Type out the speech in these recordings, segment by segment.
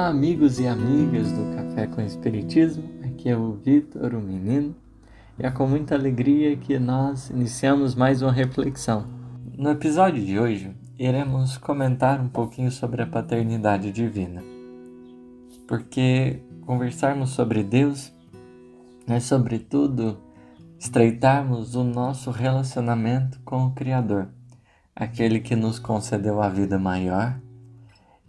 Olá, amigos e amigas do Café com Espiritismo. Aqui é o Vitor, o menino, e é com muita alegria que nós iniciamos mais uma reflexão. No episódio de hoje, iremos comentar um pouquinho sobre a paternidade divina. Porque conversarmos sobre Deus é, sobretudo, estreitarmos o nosso relacionamento com o Criador, aquele que nos concedeu a vida maior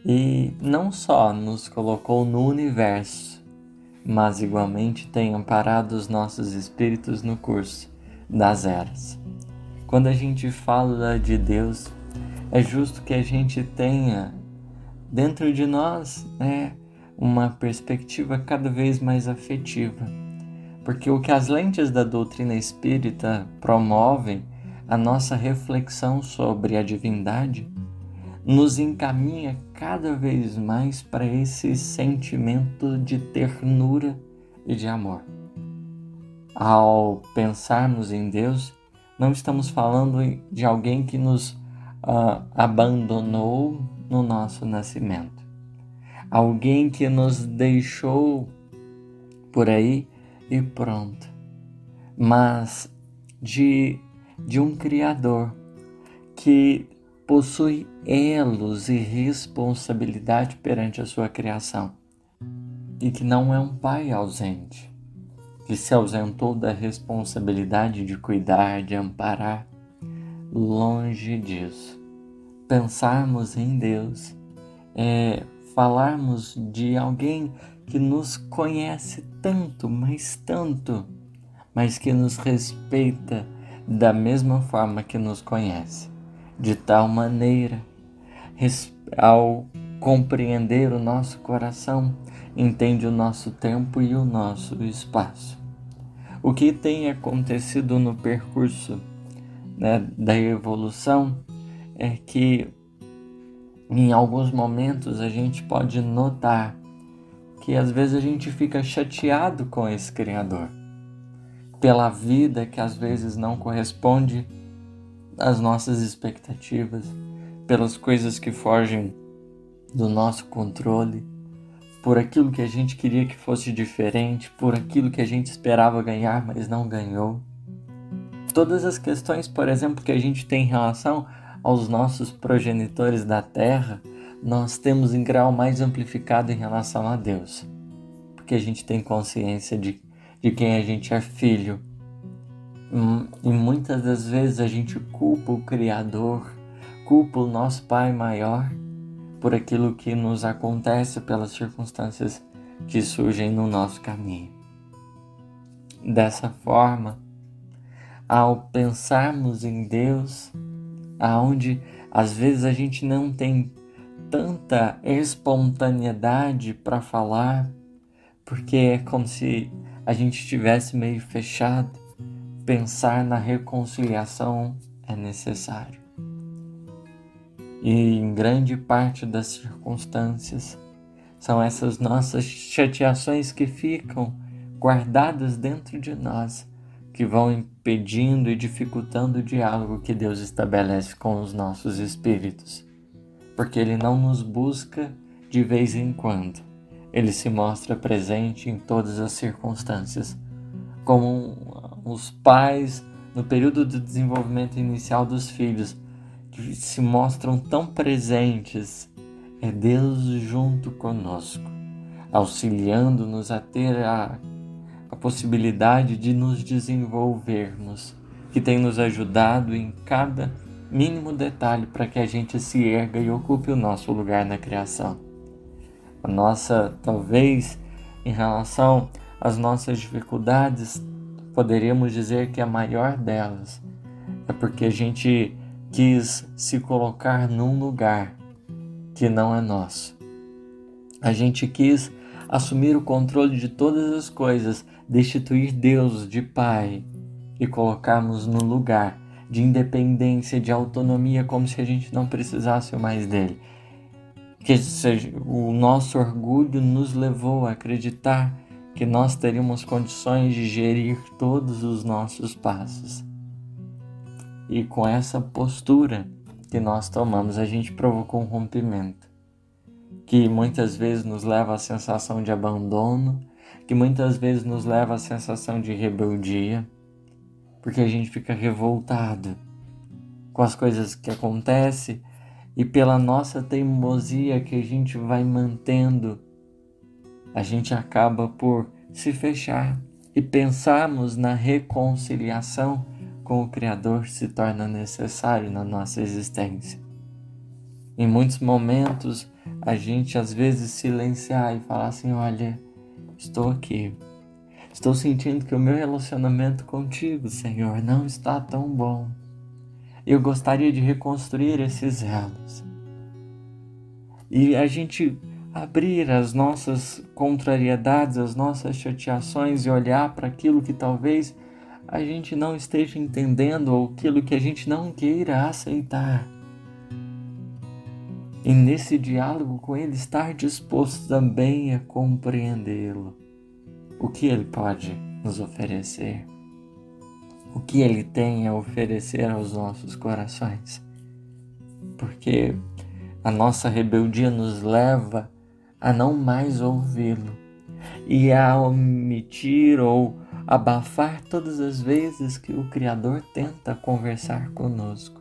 e não só nos colocou no universo, mas igualmente tem amparado os nossos espíritos no curso das eras. Quando a gente fala de Deus, é justo que a gente tenha dentro de nós né, uma perspectiva cada vez mais afetiva, porque o que as lentes da doutrina espírita promovem a nossa reflexão sobre a divindade nos encaminha cada vez mais para esse sentimento de ternura e de amor. Ao pensarmos em Deus, não estamos falando de alguém que nos uh, abandonou no nosso nascimento, alguém que nos deixou por aí e pronto, mas de, de um Criador que possui elos e responsabilidade perante a sua criação, e que não é um pai ausente, que se ausentou da responsabilidade de cuidar, de amparar. Longe disso. Pensarmos em Deus é falarmos de alguém que nos conhece tanto, mas tanto, mas que nos respeita da mesma forma que nos conhece de tal maneira, ao compreender o nosso coração, entende o nosso tempo e o nosso espaço. O que tem acontecido no percurso né, da evolução é que em alguns momentos a gente pode notar que às vezes a gente fica chateado com esse Criador, pela vida que às vezes não corresponde as nossas expectativas, pelas coisas que fogem do nosso controle, por aquilo que a gente queria que fosse diferente, por aquilo que a gente esperava ganhar, mas não ganhou. Todas as questões, por exemplo, que a gente tem em relação aos nossos progenitores da terra, nós temos em grau mais amplificado em relação a Deus, porque a gente tem consciência de, de quem a gente é filho e muitas das vezes a gente culpa o Criador, culpa o nosso Pai maior por aquilo que nos acontece, pelas circunstâncias que surgem no nosso caminho. Dessa forma, ao pensarmos em Deus, aonde às vezes a gente não tem tanta espontaneidade para falar, porque é como se a gente estivesse meio fechado, pensar na reconciliação é necessário. E em grande parte das circunstâncias, são essas nossas chateações que ficam guardadas dentro de nós, que vão impedindo e dificultando o diálogo que Deus estabelece com os nossos espíritos. Porque Ele não nos busca de vez em quando, Ele se mostra presente em todas as circunstâncias, como os pais no período de desenvolvimento inicial dos filhos, que se mostram tão presentes, é Deus junto conosco, auxiliando-nos a ter a, a possibilidade de nos desenvolvermos, que tem nos ajudado em cada mínimo detalhe para que a gente se erga e ocupe o nosso lugar na criação. A nossa, talvez, em relação às nossas dificuldades, poderíamos dizer que a maior delas é porque a gente quis se colocar num lugar que não é nosso. A gente quis assumir o controle de todas as coisas, destituir Deus de Pai e colocarmos no lugar de independência, de autonomia, como se a gente não precisasse mais dele. Que seja, o nosso orgulho nos levou a acreditar que nós teríamos condições de gerir todos os nossos passos. E com essa postura que nós tomamos, a gente provocou um rompimento que muitas vezes nos leva à sensação de abandono, que muitas vezes nos leva à sensação de rebeldia, porque a gente fica revoltado com as coisas que acontecem e pela nossa teimosia que a gente vai mantendo, a gente acaba por se fechar e pensarmos na reconciliação com o Criador se torna necessário na nossa existência. Em muitos momentos, a gente às vezes silenciar e falar assim: olha, estou aqui. Estou sentindo que o meu relacionamento contigo, Senhor, não está tão bom. Eu gostaria de reconstruir esses elos. E a gente abrir as nossas contrariedades, as nossas chateações e olhar para aquilo que talvez a gente não esteja entendendo ou aquilo que a gente não queira aceitar. E nesse diálogo com Ele, estar disposto também a compreendê-lo. O que Ele pode nos oferecer. O que Ele tem a oferecer aos nossos corações. Porque a nossa rebeldia nos leva a não mais ouvi-lo e a omitir ou abafar todas as vezes que o Criador tenta conversar conosco.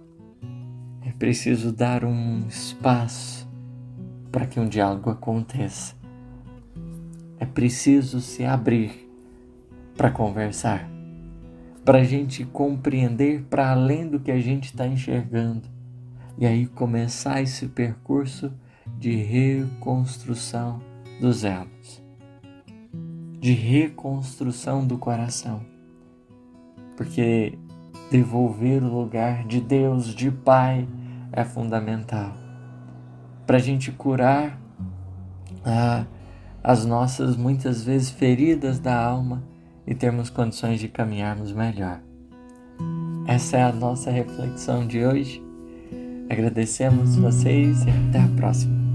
É preciso dar um espaço para que um diálogo aconteça. É preciso se abrir para conversar, para a gente compreender para além do que a gente está enxergando e aí começar esse percurso de reconstrução dos elos, de reconstrução do coração, porque devolver o lugar de Deus, de Pai, é fundamental para a gente curar ah, as nossas muitas vezes feridas da alma e termos condições de caminharmos melhor. Essa é a nossa reflexão de hoje. Agradecemos vocês e até a próxima.